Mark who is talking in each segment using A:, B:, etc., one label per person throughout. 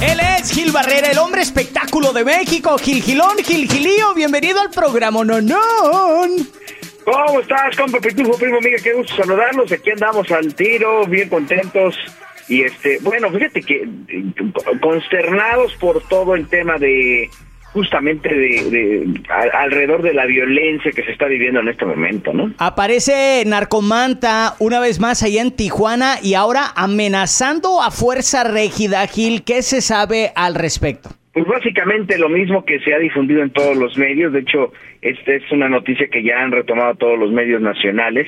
A: Él es Gil Barrera, el hombre espectáculo de México. Gil Gilón, Gil Gilío, bienvenido al programa Nonón.
B: ¿Cómo estás, compa Pitufo, primo amiga? Qué gusto saludarlos. Aquí andamos al tiro, bien contentos. Y este, bueno, fíjate que eh, consternados por todo el tema de justamente de, alrededor de la violencia que se está viviendo en este momento, ¿no?
A: Aparece Narcomanta una vez más allá en Tijuana y ahora amenazando a Fuerza Régida Gil. ¿Qué se sabe al respecto?
B: Pues básicamente lo mismo que se ha difundido en todos los medios. De hecho, esta es una noticia que ya han retomado todos los medios nacionales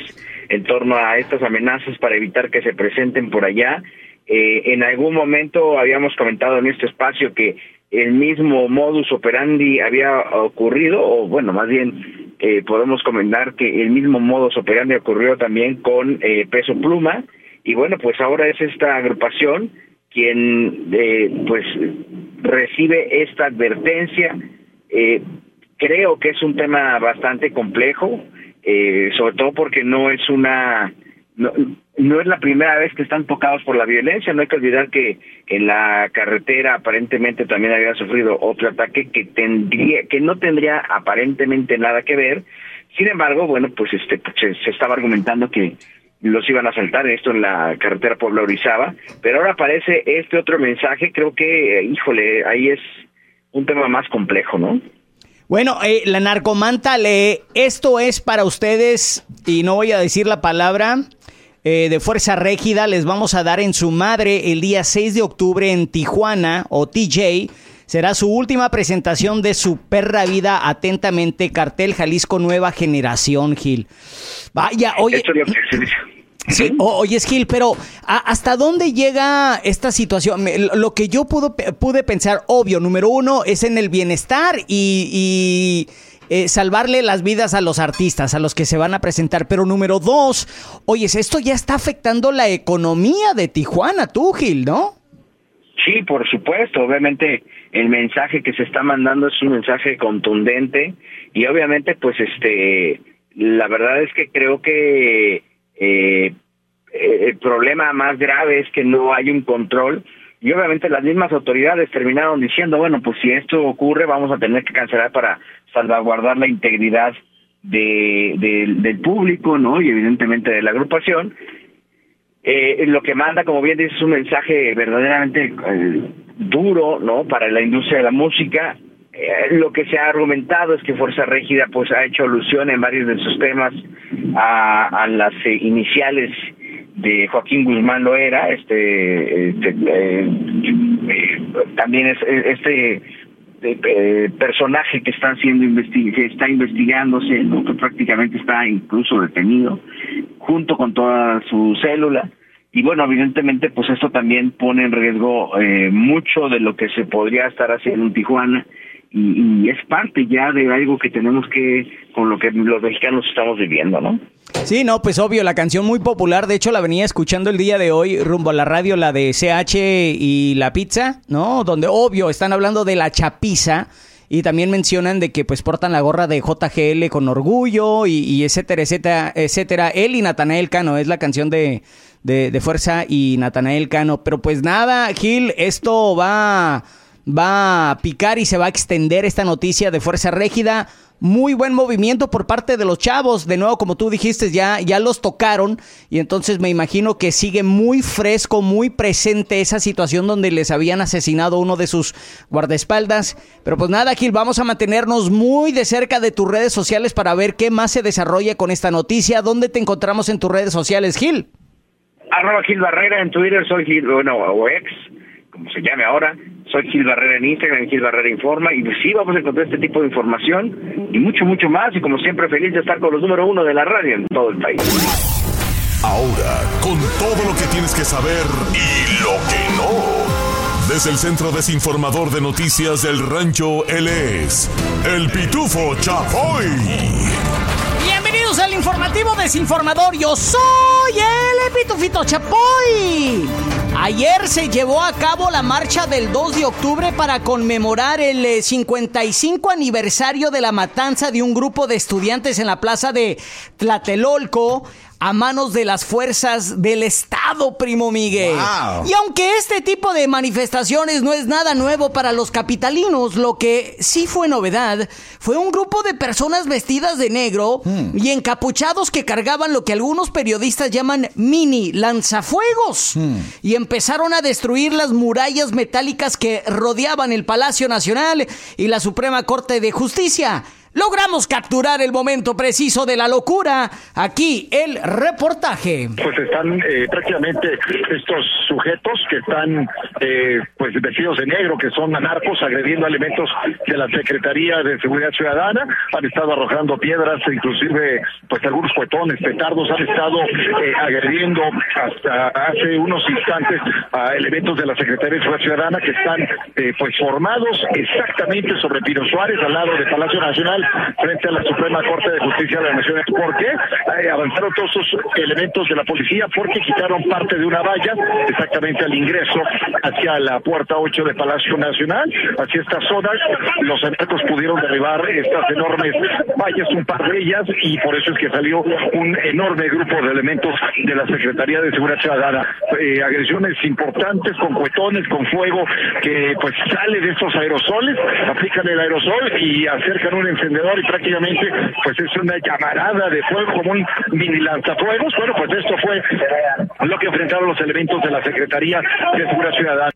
B: en torno a estas amenazas para evitar que se presenten por allá. Eh, en algún momento habíamos comentado en este espacio que el mismo modus operandi había ocurrido, o bueno, más bien eh, podemos comentar que el mismo modus operandi ocurrió también con eh, Peso Pluma, y bueno, pues ahora es esta agrupación quien eh, pues recibe esta advertencia. Eh, creo que es un tema bastante complejo, eh, sobre todo porque no es una no, no es la primera vez que están tocados por la violencia. No hay que olvidar que en la carretera aparentemente también había sufrido otro ataque que tendría, que no tendría aparentemente nada que ver. Sin embargo, bueno, pues este se, estaba argumentando que los iban a saltar esto en la carretera Puebla pero ahora aparece este otro mensaje. Creo que, híjole, ahí es un tema más complejo, ¿no?
A: Bueno, eh, la narcomanta lee, esto es para ustedes, y no voy a decir la palabra, eh, de Fuerza Régida les vamos a dar en su madre el día 6 de octubre en Tijuana o TJ. Será su última presentación de su perra vida atentamente, cartel Jalisco Nueva Generación, Gil. Vaya, oye. Sí, oye, Gil, pero ¿hasta dónde llega esta situación? Lo que yo pude pensar, obvio, número uno, es en el bienestar y eh, salvarle las vidas a los artistas, a los que se van a presentar. Pero número dos, oyes, esto ya está afectando la economía de Tijuana, tú, Gil, ¿no?
B: Sí, por supuesto. Obviamente el mensaje que se está mandando es un mensaje contundente y obviamente pues este, la verdad es que creo que eh, el problema más grave es que no hay un control y obviamente las mismas autoridades terminaron diciendo, bueno, pues si esto ocurre vamos a tener que cancelar para salvaguardar la integridad de, del público, ¿no? Y evidentemente de la agrupación. Eh, lo que manda, como bien dices, es un mensaje verdaderamente eh, duro, ¿no? Para la industria de la música. Eh, lo que se ha argumentado es que Fuerza Régida, pues, ha hecho alusión en varios de sus temas a, a las iniciales de Joaquín Guzmán lo era, este, este también es este eh, personaje que está siendo que está investigándose, que prácticamente está incluso detenido, junto con toda su célula. Y bueno, evidentemente, pues esto también pone en riesgo eh, mucho de lo que se podría estar haciendo en Tijuana y, es parte ya de algo que tenemos que, con lo que los mexicanos estamos viviendo, ¿no?
A: Sí, no, pues obvio, la canción muy popular, de hecho la venía escuchando el día de hoy rumbo a la radio, la de CH y la pizza, ¿no? Donde obvio están hablando de la chapiza y también mencionan de que pues portan la gorra de JGL con orgullo y, etcétera, etcétera, etcétera. Él y Natanael Cano, es la canción de, de, de Fuerza y Natanael Cano. Pero pues nada, Gil, esto va va a picar y se va a extender esta noticia de Fuerza Régida muy buen movimiento por parte de los chavos. De nuevo, como tú dijiste, ya, ya los tocaron y entonces me imagino que sigue muy fresco, muy presente esa situación donde les habían asesinado uno de sus guardaespaldas. Pero pues nada, Gil, vamos a mantenernos muy de cerca de tus redes sociales para ver qué más se desarrolla con esta noticia. ¿Dónde te encontramos en tus redes sociales, Gil?
B: Arroba Gil Barrera en Twitter, soy Gil, bueno, o ex, como se llame ahora. Soy Gil Barrera en Instagram, Gil Barrera Informa, y pues sí vamos a encontrar este tipo de información y mucho, mucho más. Y como siempre, feliz de estar con los número uno de la radio en todo el país.
C: Ahora, con todo lo que tienes que saber y lo que no. Desde el Centro Desinformador de Noticias del Rancho, él es el Pitufo Chapoy.
A: Bienvenidos al informativo desinformador. Yo soy el Pitufito Chapoy. Ayer se llevó a cabo la marcha del 2 de octubre para conmemorar el 55 aniversario de la matanza de un grupo de estudiantes en la plaza de Tlatelolco a manos de las fuerzas del Estado, primo Miguel. Y aunque este tipo de manifestaciones no es nada nuevo para los capitalinos, lo que sí fue novedad fue un grupo de personas vestidas de negro hmm. y encapuchados que cargaban lo que algunos periodistas llaman mini lanzafuegos. Hmm. Y empezaron a destruir las murallas metálicas que rodeaban el Palacio Nacional y la Suprema Corte de Justicia. Logramos capturar el momento preciso de la locura. Aquí el reportaje.
D: Pues están eh, prácticamente estos sujetos que están eh, pues vestidos de negro, que son anarcos, agrediendo elementos de la Secretaría de Seguridad Ciudadana. Han estado arrojando piedras, inclusive pues algunos cuetones, petardos, han estado eh, agrediendo hasta hace unos instantes a elementos de la Secretaría de Seguridad Ciudadana que están pues formados exactamente sobre Pino Suárez, al lado del Palacio Nacional frente a la Suprema Corte de Justicia de las Naciones. ¿Por qué? Eh, avanzaron todos esos elementos de la policía porque quitaron parte de una valla exactamente al ingreso hacia la puerta 8 de Palacio Nacional, hacia esta zona. Los anarcos pudieron derribar estas enormes vallas, un par de ellas, y por eso es que salió un enorme grupo de elementos de la Secretaría de Seguridad Ciudadana. Eh, agresiones importantes con cuetones, con fuego, que pues sale de estos aerosoles, aplican el aerosol y acercan un y prácticamente pues es una llamarada de fuego como un mini lanzafuegos. Bueno, pues esto fue lo que enfrentaron los elementos de la Secretaría de Seguridad Ciudadana.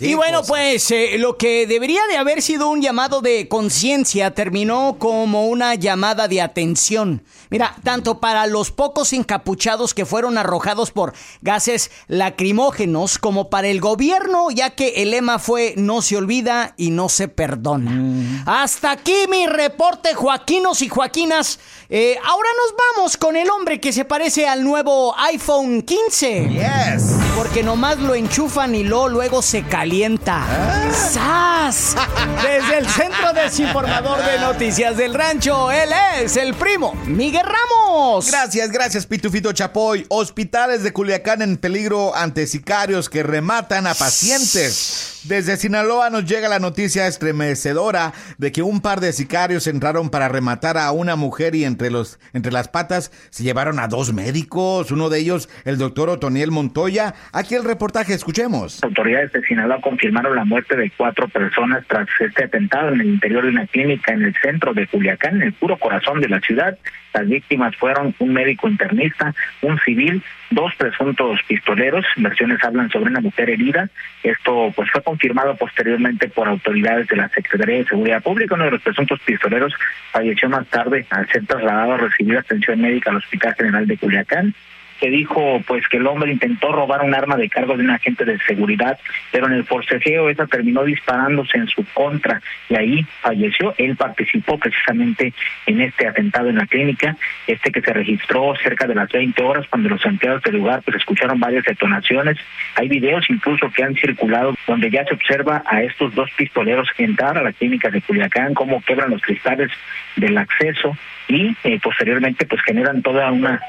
A: Y bueno, pues eh, lo que debería de haber sido un llamado de conciencia terminó como una llamada de atención. Mira, tanto para los pocos encapuchados que fueron arrojados por gases lacrimógenos como para el gobierno, ya que el lema fue no se olvida y no se perdona. Mm. Hasta aquí mi reporte, Joaquinos y Joaquinas. Eh, ahora nos vamos con el hombre que se parece al nuevo iPhone 15. Yes. Porque nomás lo enchufan y lo luego se calienta. ¡Sas! Desde el Centro Desinformador de Noticias del Rancho, él es el primo Miguel Ramos.
E: Gracias, gracias, Pitufito Chapoy. Hospitales de Culiacán en peligro ante sicarios que rematan a pacientes. Desde Sinaloa nos llega la noticia estremecedora de que un par de sicarios entraron para rematar a una mujer y entre, los, entre las patas se llevaron a dos médicos, uno de ellos el doctor Otoniel Montoya. Aquí el reportaje, escuchemos.
F: Autoridades de Sinaloa confirmaron la muerte de cuatro personas tras este atentado en el interior de una clínica en el centro de Culiacán, en el puro corazón de la ciudad. Las víctimas fueron un médico internista, un civil, dos presuntos pistoleros. Versiones hablan sobre una mujer herida. Esto pues fue confirmado posteriormente por autoridades de la Secretaría de Seguridad Pública. Uno de los presuntos pistoleros falleció más tarde al ser trasladado a recibir atención médica al Hospital General de Culiacán que dijo pues que el hombre intentó robar un arma de cargo de un agente de seguridad, pero en el forcejeo esa terminó disparándose en su contra y ahí falleció. Él participó precisamente en este atentado en la clínica, este que se registró cerca de las 20 horas cuando los empleados del lugar pues escucharon varias detonaciones. Hay videos incluso que han circulado donde ya se observa a estos dos pistoleros entrar a la clínica de Culiacán, cómo quebran los cristales del acceso y eh, posteriormente pues generan toda una,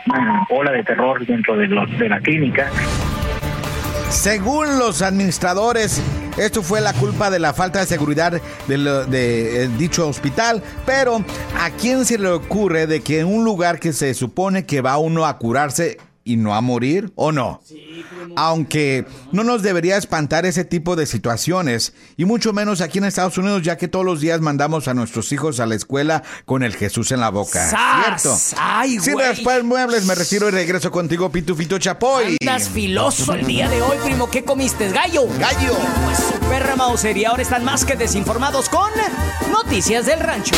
F: ola de terror dentro de, de la clínica.
E: Según los administradores, esto fue la culpa de la falta de seguridad de, de, eh, dicho hospital, pero ¿a quién se le ocurre de que en un lugar que se supone que va uno a curarse y no a morir o no?
A: Sí,
E: aunque no nos debería espantar ese tipo de situaciones, y mucho menos aquí en Estados Unidos, ya que todos los días mandamos a nuestros hijos a la escuela con el Jesús en la boca.
A: ¡Sas!
E: ¿Cierto?
A: ¡Ay,
E: Sin raspar muebles, me retiro y regreso contigo, Pitufito Chapoy.
A: Andas filoso el día de hoy, primo. ¿Qué comiste? ¿Gallo?
E: Gallo.
A: Pues su perra Mauser y ahora están más que desinformados con Noticias del Rancho.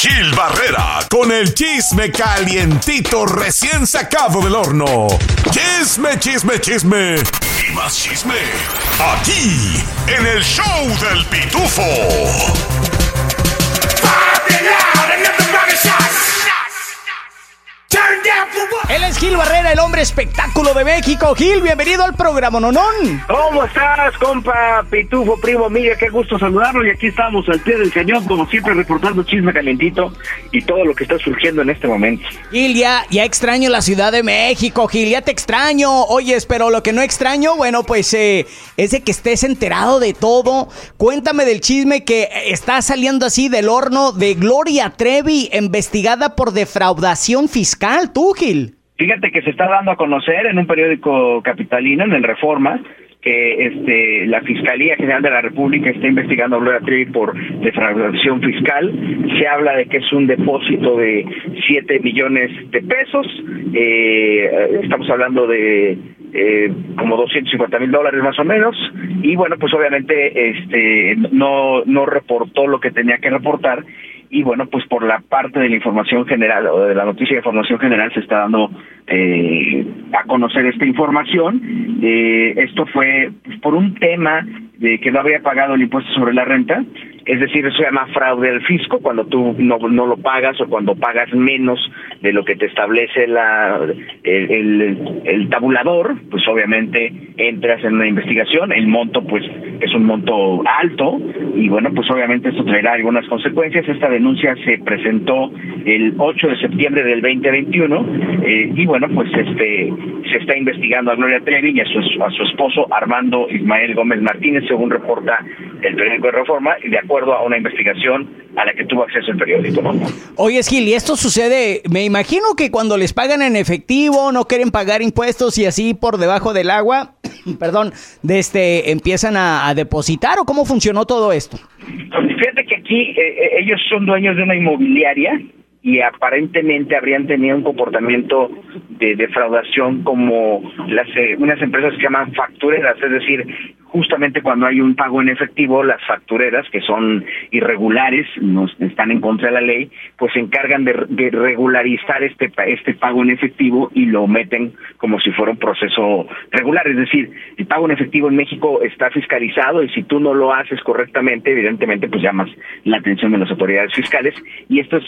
C: Gil Barrera con el chisme calientito recién sacado del horno. Chisme, chisme, chisme. Y más chisme. Aquí, en el show del pitufo.
A: Espectáculo de México. Gil, bienvenido al programa Nonón.
B: ¿Cómo estás, compa Pitufo, primo Miguel? Qué gusto saludarlo. Y aquí estamos al pie del cañón, como siempre, reportando chisme calentito y todo lo que está surgiendo en este momento.
A: Gil, ya, ya extraño la Ciudad de México, Gil, ya te extraño. Oyes, pero lo que no extraño, bueno, pues eh, es de que estés enterado de todo. Cuéntame del chisme que está saliendo así del horno de Gloria Trevi, investigada por defraudación fiscal. Tú, Gil.
B: Fíjate que se está dando a conocer en un periódico capitalino, en Reforma, que este, la Fiscalía General de la República está investigando a Gloria Trevi por defraudación fiscal. Se habla de que es un depósito de 7 millones de pesos. Eh, estamos hablando de eh, como 250 mil dólares más o menos. Y bueno, pues obviamente este, no reportó lo que tenía que reportar y bueno, pues por la parte de la información general o de la noticia de información general se está dando eh, a conocer esta información. Eh, esto fue por un tema de que no había pagado el impuesto sobre la renta, es decir, eso se llama fraude al fisco, cuando tú no, no lo pagas o cuando pagas menos de lo que te establece la, el, el, tabulador, pues obviamente entras en una investigación, el monto pues es un monto alto y bueno, pues obviamente esto traerá algunas consecuencias. Esta denuncia se presentó el 8 de septiembre del 2021 eh, y bueno, pues este se está investigando a Gloria Trevi y a su, a su esposo Armando Ismael Gómez Martínez, según reporta el periódico de Reforma, y de acuerdo a una investigación a la que tuvo acceso el periódico. ¿no?
A: Oye, Gil, y esto sucede, me imagino que cuando les pagan en efectivo, no quieren pagar impuestos y así por debajo del agua, perdón, de este, empiezan a, a depositar o cómo funcionó todo esto.
B: Pues fíjate que aquí eh, eh, ellos son dueños de una inmobiliaria y aparentemente habrían tenido un comportamiento de defraudación como las eh, unas empresas que llaman factureras, es decir, justamente cuando hay un pago en efectivo, las factureras que son irregulares, no están en contra de la ley, pues se encargan de, regularizar este este pago en efectivo y lo meten como si fuera un proceso regular, es decir, el pago en efectivo en México está fiscalizado y si tú no lo haces correctamente, evidentemente pues llamas la atención de las autoridades fiscales y esto es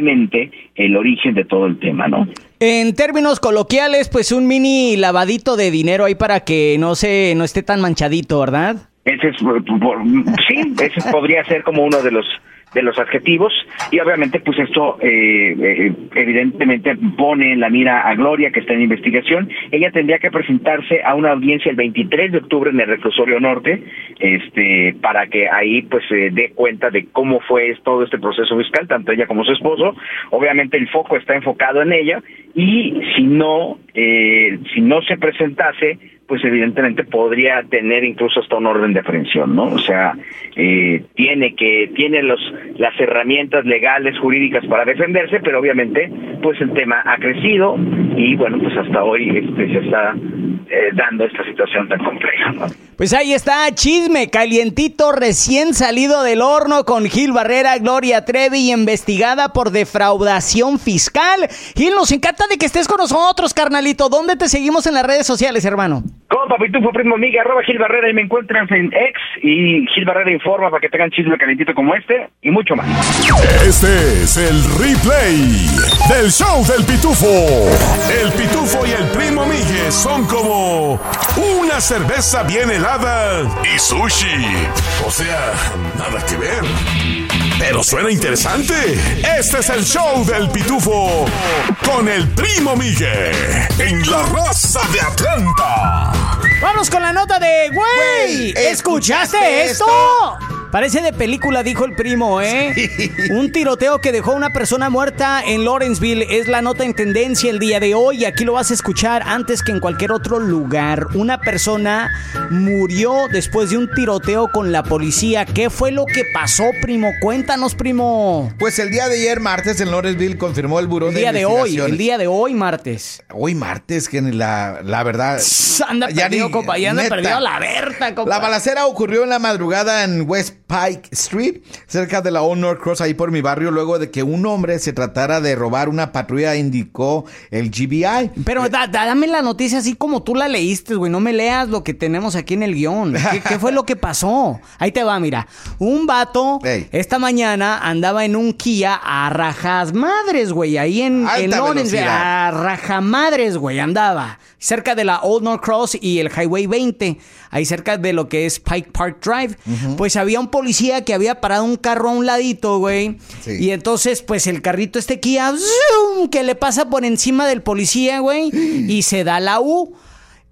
B: el origen de todo el tema, ¿no?
A: En términos coloquiales, pues un mini lavadito de dinero ahí para que no se, no esté tan manchadito, ¿verdad?
B: Ese es, por- por- sí, ese podría ser como uno de los de los adjetivos y obviamente pues esto eh, eh, evidentemente pone en la mira a Gloria que está en investigación. Ella tendría que presentarse a una audiencia el 23 de octubre en el reclusorio norte este para que ahí pues se dé cuenta de cómo fue todo este proceso fiscal tanto ella como su esposo. Obviamente el foco está enfocado en ella y si no eh, si no se presentase pues evidentemente podría tener incluso hasta un orden de aprehensión, ¿no? O sea, eh, tiene que tiene los las herramientas legales jurídicas para defenderse, pero obviamente pues el tema ha crecido y bueno pues hasta hoy este, se está eh, dando esta situación tan compleja. ¿no?
A: Pues ahí está, chisme calientito recién salido del horno con Gil Barrera, Gloria Trevi, investigada por defraudación fiscal. Gil, nos encanta de que estés con nosotros, carnalito. ¿Dónde te seguimos en las redes sociales, hermano?
B: Compa Pitufo Primo Amiga, arroba Gil Barrera y me encuentran en X y Gil Barrera informa para que tengan chisme calentito como este y mucho más.
C: Este es el replay del show del pitufo. El pitufo y el primo Migue son como una cerveza bien helada y sushi. O sea, nada que ver. Pero suena interesante. Este es el show del pitufo con el primo Migue en la raza de Atlanta.
A: Vamos con la nota de, güey,
E: Güey,
A: ¿escuchaste
E: ¿escuchaste
A: esto?
E: esto?
A: Parece de película, dijo el primo, ¿eh? Un tiroteo que dejó una persona muerta en Lawrenceville es la nota en tendencia el día de hoy. Aquí lo vas a escuchar antes que en cualquier otro lugar. Una persona murió después de un tiroteo con la policía. ¿Qué fue lo que pasó, primo? Cuéntanos, primo.
E: Pues el día de ayer, martes, en Lawrenceville confirmó el buró
A: El día de hoy, el día de hoy, martes.
E: Hoy martes, que la, la verdad...
A: Anda
E: ya
A: perdido,
E: ni-
A: compa. Ya anda
E: neta.
A: perdido la Berta, compa.
E: La balacera ocurrió en la madrugada en West Pike Street, cerca de la Old North Cross, ahí por mi barrio, luego de que un hombre se tratara de robar una patrulla, indicó el GBI.
A: Pero da- da- dame la noticia así como tú la leíste, güey. No me leas lo que tenemos aquí en el guion. ¿Qué, qué fue lo que pasó? Ahí te va, mira. Un vato
E: Ey.
A: esta mañana andaba en un Kia a rajas madres, güey. Ahí en, en
E: velocidad.
A: a rajamadres, güey. Andaba cerca de la Old North Cross y el Highway 20. Ahí cerca de lo que es Pike Park Drive. Pues había un policía que había parado un carro a un ladito, güey.
E: Sí.
A: Y entonces, pues el carrito este Kia, ¡zoom! que le pasa por encima del policía, güey, y se da la U.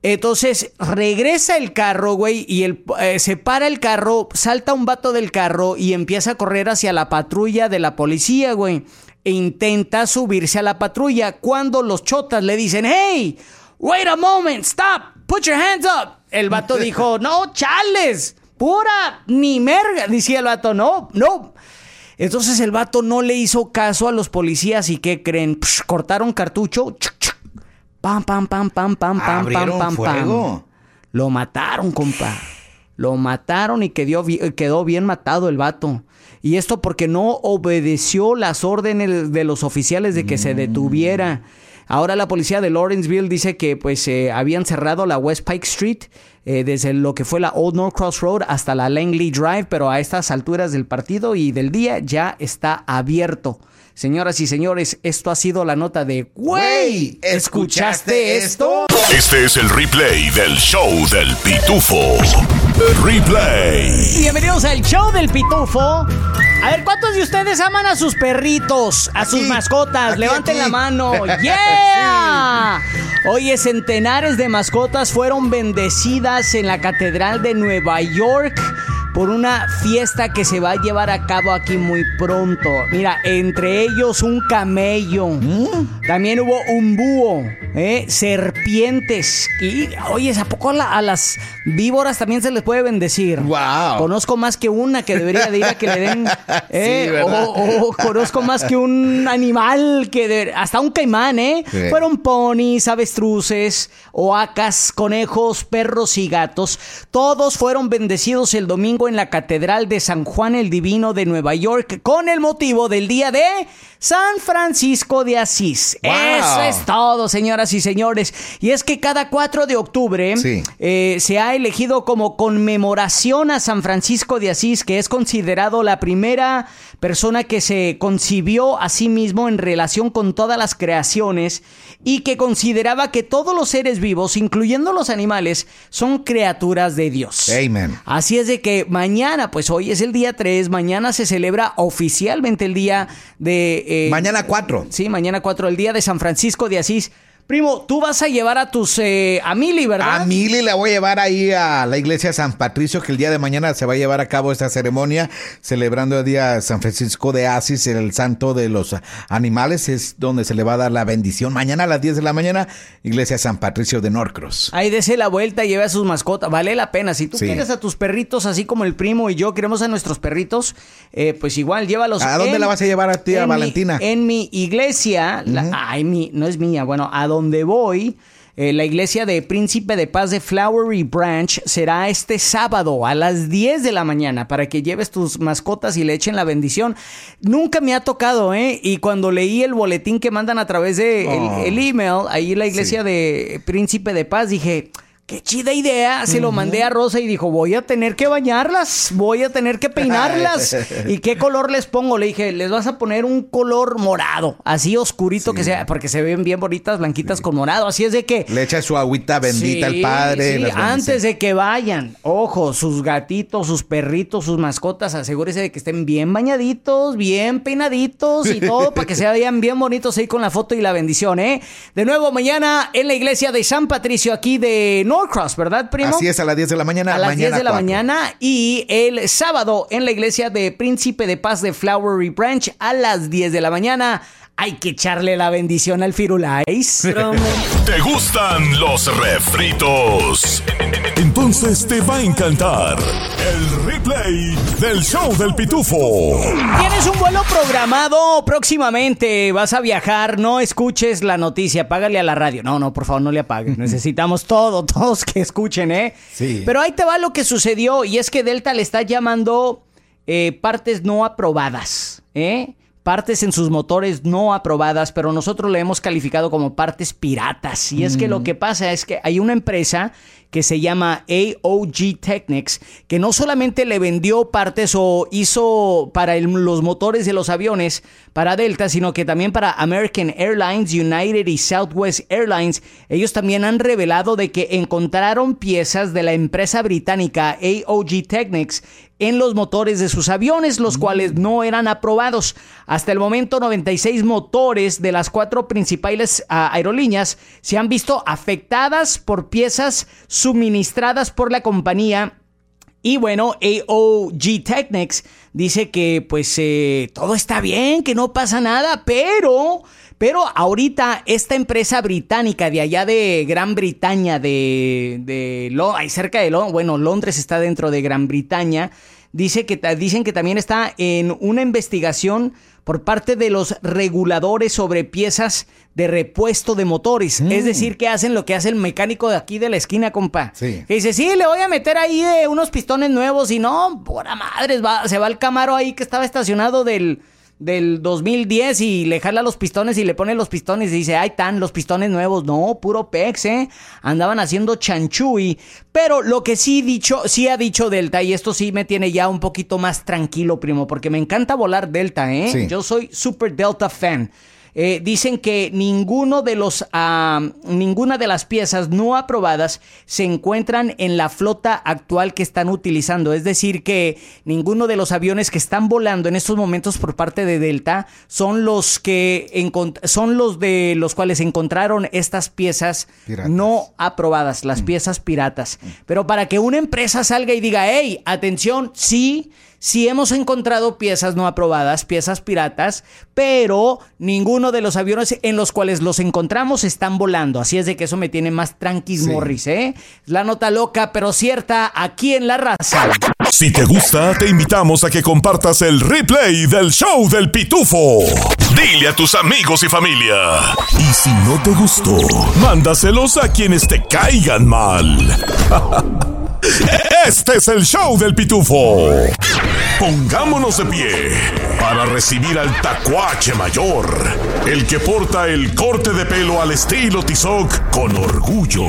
A: Entonces regresa el carro, güey, y el, eh, se para el carro, salta un vato del carro y empieza a correr hacia la patrulla de la policía, güey. E intenta subirse a la patrulla cuando los chotas le dicen, hey, wait a moment, stop, put your hands up. El vato dijo, no, chales, pura, ni merga. Decía el vato, no, no. Entonces el vato no le hizo caso a los policías y ¿qué creen? Psh, cortaron cartucho. chuc, chuc, Pam, pam, pam, pam, pam, pam, pam, pam,
E: fuego.
A: pam. Lo mataron, compa. Lo mataron y quedó, bi- quedó bien matado el vato. Y esto porque no obedeció las órdenes de los oficiales de que se detuviera. Ahora la policía de Lawrenceville dice que pues eh, habían cerrado la West Pike Street eh, desde lo que fue la Old North Cross Road hasta la Langley Drive, pero a estas alturas del partido y del día ya está abierto. Señoras y señores, esto ha sido la nota de Güey, ¿escuchaste esto?
C: Este es el replay del show del pitufo. Replay.
A: Bienvenidos al show del pitufo. A ver, ¿cuántos de ustedes aman a sus perritos, a sus
E: Aquí,
A: mascotas?
E: aquí,
A: Levanten
E: aquí.
A: la mano. ¡Yeah! Oye, centenares de mascotas fueron bendecidas en la Catedral de Nueva York por una fiesta que se va a llevar a cabo aquí muy pronto. Mira, entre ellos un camello. También hubo un búho, ¿eh? serpientes. Y, oye, ¿a poco a, la- a las víboras también se les puede bendecir?
E: Wow.
A: Conozco más que una que debería de ir a que le den. ¿eh?
E: Sí, ¿verdad?
A: o, o conozco más que un animal que. de- hasta un caimán, ¿eh?
E: Sí.
A: Fueron ponis, avestruces, oacas, conejos, perros y gatos. Todos fueron bendecidos el domingo en la Catedral de San Juan el Divino de Nueva York con el motivo del día de San Francisco de Asís.
E: Wow.
A: Eso es todo, señoras y señores. Y es que cada 4 de octubre
E: Sí.
A: eh, se ha elegido como conmemoración a San Francisco de Asís, que es considerado la primera persona que se concibió a sí mismo en relación con todas las creaciones y que consideraba que todos los seres vivos, incluyendo los animales, son criaturas de Dios.
E: Amen.
A: Así es de que mañana, pues hoy es el día 3, mañana se celebra oficialmente el día de... eh,
E: Mañana 4.
A: Sí, mañana 4, el día de San Francisco de Asís. Primo, tú vas a llevar a tus... eh, a Mili, ¿verdad?
E: A Mili la voy a llevar ahí a la iglesia San Patricio, que el día de mañana se va a llevar a cabo esta ceremonia, celebrando el día San Francisco de Asís, el santo de los animales, es donde se le va a dar la bendición. Mañana a las 10 de la mañana, iglesia San Patricio de Norcross.
A: Ahí dese la vuelta y lleve a sus mascotas. Vale la pena. Si tú
E: Sí.
A: quieres a tus perritos, así como el primo y yo queremos a nuestros perritos, eh, pues igual llévalos.
E: ¿A dónde la vas a llevar a ti, a
A: en mi-
E: Valentina?
A: en mi iglesia. la- ay, mi, no es mía. Bueno, a donde voy. eh, la iglesia de Príncipe de Paz de Flowery Branch será este sábado a las 10 de la mañana para que lleves tus mascotas y le echen la bendición. Nunca me ha tocado, ¿eh? Y cuando leí el boletín que mandan a través de el-
E: Oh.
A: el, email, ahí la iglesia de Príncipe de Paz, dije, qué chida idea. Se lo mandé a Rosa y dijo, voy a tener que bañarlas, voy a tener que peinarlas. ¿Y qué color les pongo? Le dije, les vas a poner un color morado, así oscurito que sea, porque se ven bien bonitas, blanquitas con morado. Así es de que...
E: Le echa su agüita bendita
A: Sí,
E: al padre. las
A: antes de que vayan, ojo, sus gatitos, sus perritos, sus mascotas, asegúrese de que estén bien bañaditos, bien peinaditos y todo para que se vean bien bonitos ahí con la foto y la bendición, ¿eh? De nuevo, mañana en la iglesia de San Patricio, aquí de Norcross, ¿verdad, primo?
E: Así es, a las 10 de la mañana.
A: A las
E: mañana
A: 10 de la
E: 4.
A: mañana y el sábado en la iglesia de Príncipe de Paz de Flowery Branch a las 10 de la mañana. Hay que echarle la bendición al Firulais.
C: ¿Te gustan los refritos? Entonces te va a encantar el replay del show del pitufo.
A: Tienes un vuelo programado próximamente, vas a viajar, no escuches la noticia, págale a la radio. No, no, por favor, no le apagues. Necesitamos todo, todos que escuchen, ¿eh?
E: Sí.
A: Pero ahí te va lo que sucedió y es que Delta le está llamando eh, partes no aprobadas, ¿eh? Partes en sus motores no aprobadas, pero nosotros le hemos calificado como partes piratas. Y es que lo que pasa es que hay una empresa que se llama AOG Technics, que no solamente le vendió partes o hizo para el- los motores de los aviones para Delta, sino que también para American Airlines, United y Southwest Airlines. Ellos también han revelado de que encontraron piezas de la empresa británica AOG Technics en los motores de sus aviones, los cuales no eran aprobados. Hasta el momento, 96 motores de las cuatro principales ah, aerolíneas se han visto afectadas por piezas suministradas por la compañía. Y bueno, AOG Technics dice que pues eh, todo está bien, que no pasa nada, pero... Pero ahorita esta empresa británica de allá de Gran Bretaña, de, de ay, cerca de Londres, bueno, Londres está dentro de Gran Bretaña, dice que, dicen que también está en una investigación por parte de los reguladores sobre piezas de repuesto de motores. Es decir, que hacen lo que hace el mecánico de aquí de la esquina, compa.
E: Sí.
A: Que dice, sí, le voy a meter ahí eh, unos pistones nuevos y no, por madres, va, se va el Camaro ahí que estaba estacionado del, del 2010 y le jala los pistones y le pone los pistones y dice, ahí están los pistones nuevos. No, puro pex, ¿eh? Andaban haciendo chanchuy. Pero lo que sí, dicho, sí ha dicho Delta, y esto sí me tiene ya un poquito más tranquilo, primo, porque me encanta volar Delta, ¿eh?
E: Sí.
A: Yo soy super Delta fan. Eh, dicen que ninguno de los, ah, ninguna de las piezas no aprobadas se encuentran en la flota actual que están utilizando. Es decir, que ninguno de los aviones que están volando en estos momentos por parte de Delta son los que son los de los cuales encontraron estas piezas
E: Piratas.
A: no aprobadas, las piezas piratas. Pero para que una empresa salga y diga, hey, atención, sí, sí hemos encontrado piezas no aprobadas, piezas piratas, pero ninguno de los aviones en los cuales los encontramos están volando. Así es de que eso me tiene más tranquis,
E: Sí.
A: Morris, ¿eh? La nota loca, pero cierta, aquí en La Raza.
C: Si te gusta, te invitamos a que compartas el replay del show del pitufo. Dile a tus amigos y familia. Y si no te gustó, mándaselos a quienes te caigan mal. Este es el show del pitufo. Pongámonos de pie para recibir al tacuache mayor, el que porta el corte de pelo al estilo Tizoc con orgullo.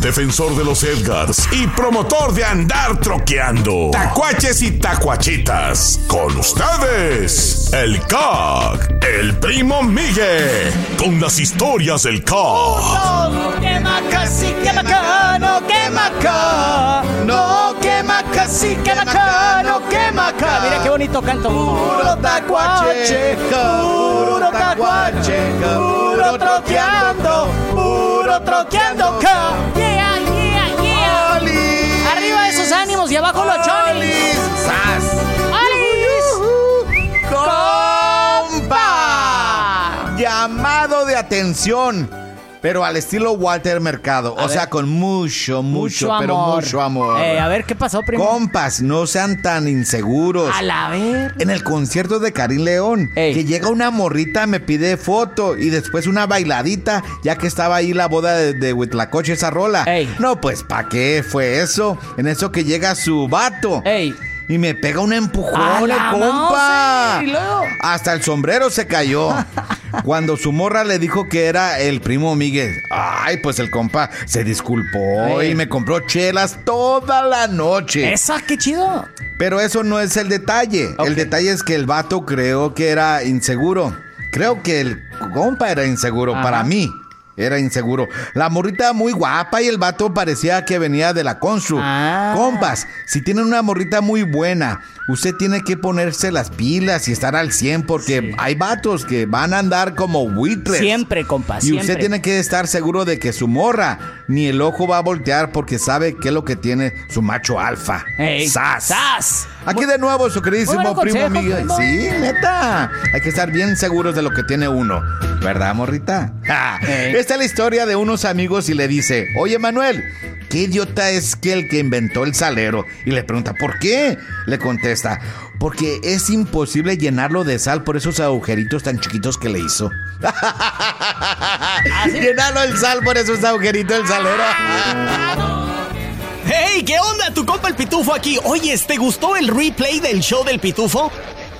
C: Defensor de los Edgars y promotor de andar troqueando. Tacuaches y tacuachitas. Con ustedes, el CAC, el primo Miguel, con las historias del CAC.
A: quema casi, quema acá, no quema acá. No quema casi, quema acá, no quema acá. Mira qué bonito canto. Puro tacuache, puro tacuache, puro troqueando, puro troqueando acá. Yeah, yeah, yeah. Arriba esos ánimos y abajo los chonis. ¡Olis!
E: ¡Compa! Llamado de atención. Pero al estilo Walter Mercado. o sea, con mucho, mucho, pero mucho amor.
A: Eh, a ver, ¿qué pasó, primo?
E: Compas, no sean tan inseguros.
A: A la ver.
E: En el concierto de Karim León,
A: Ey.
E: que llega una morrita, me pide foto y después una bailadita, ya que estaba ahí la boda de, de Huitlacoche, esa rola.
A: Ey.
E: No, pues, ¿pa' qué fue eso? En eso que llega su vato.
A: Ey.
E: Y me pega un empujón,
A: ¡A
E: el
A: la
E: compa. Hasta el sombrero se cayó. Cuando su morra le dijo que era el primo Miguel. Ay, pues el compa se disculpó
A: Ey.
E: y me compró chelas toda la noche.
A: Esa, qué chido.
E: Pero eso no es el detalle. El detalle es que el vato creó que era inseguro. Creo que el compa era inseguro.
A: Ajá.
E: Para mí, era inseguro. La morrita muy guapa y el vato parecía que venía de la constru.
A: Ah.
E: Compas, si tienen una morrita muy buena, usted tiene que ponerse las pilas y estar al 100 porque hay vatos que van a andar como buitres.
A: Siempre, compa,
E: Y usted tiene que estar seguro de que su morra ni el ojo va a voltear porque sabe qué es lo que tiene su macho alfa.
A: Ey,
E: ¡Sas!
A: ¡Sas!
E: Aquí de nuevo su queridísimo primo
A: primo.
E: Sí, neta. Hay que estar bien seguros de lo que tiene uno. ¿Verdad, morrita? Ja. Esta es la historia de unos amigos y le dice, oye Manuel, ¿qué idiota es que el que inventó el salero? Y le pregunta, ¿por qué? Le contesta, porque es imposible llenarlo de sal por esos agujeritos tan chiquitos que le hizo. Llenarlo de sal por esos agujeritos del salero.
G: ¡Hey! ¿Qué onda? Tu compa el Pitufo aquí. Oye, ¿te gustó el replay del show del Pitufo?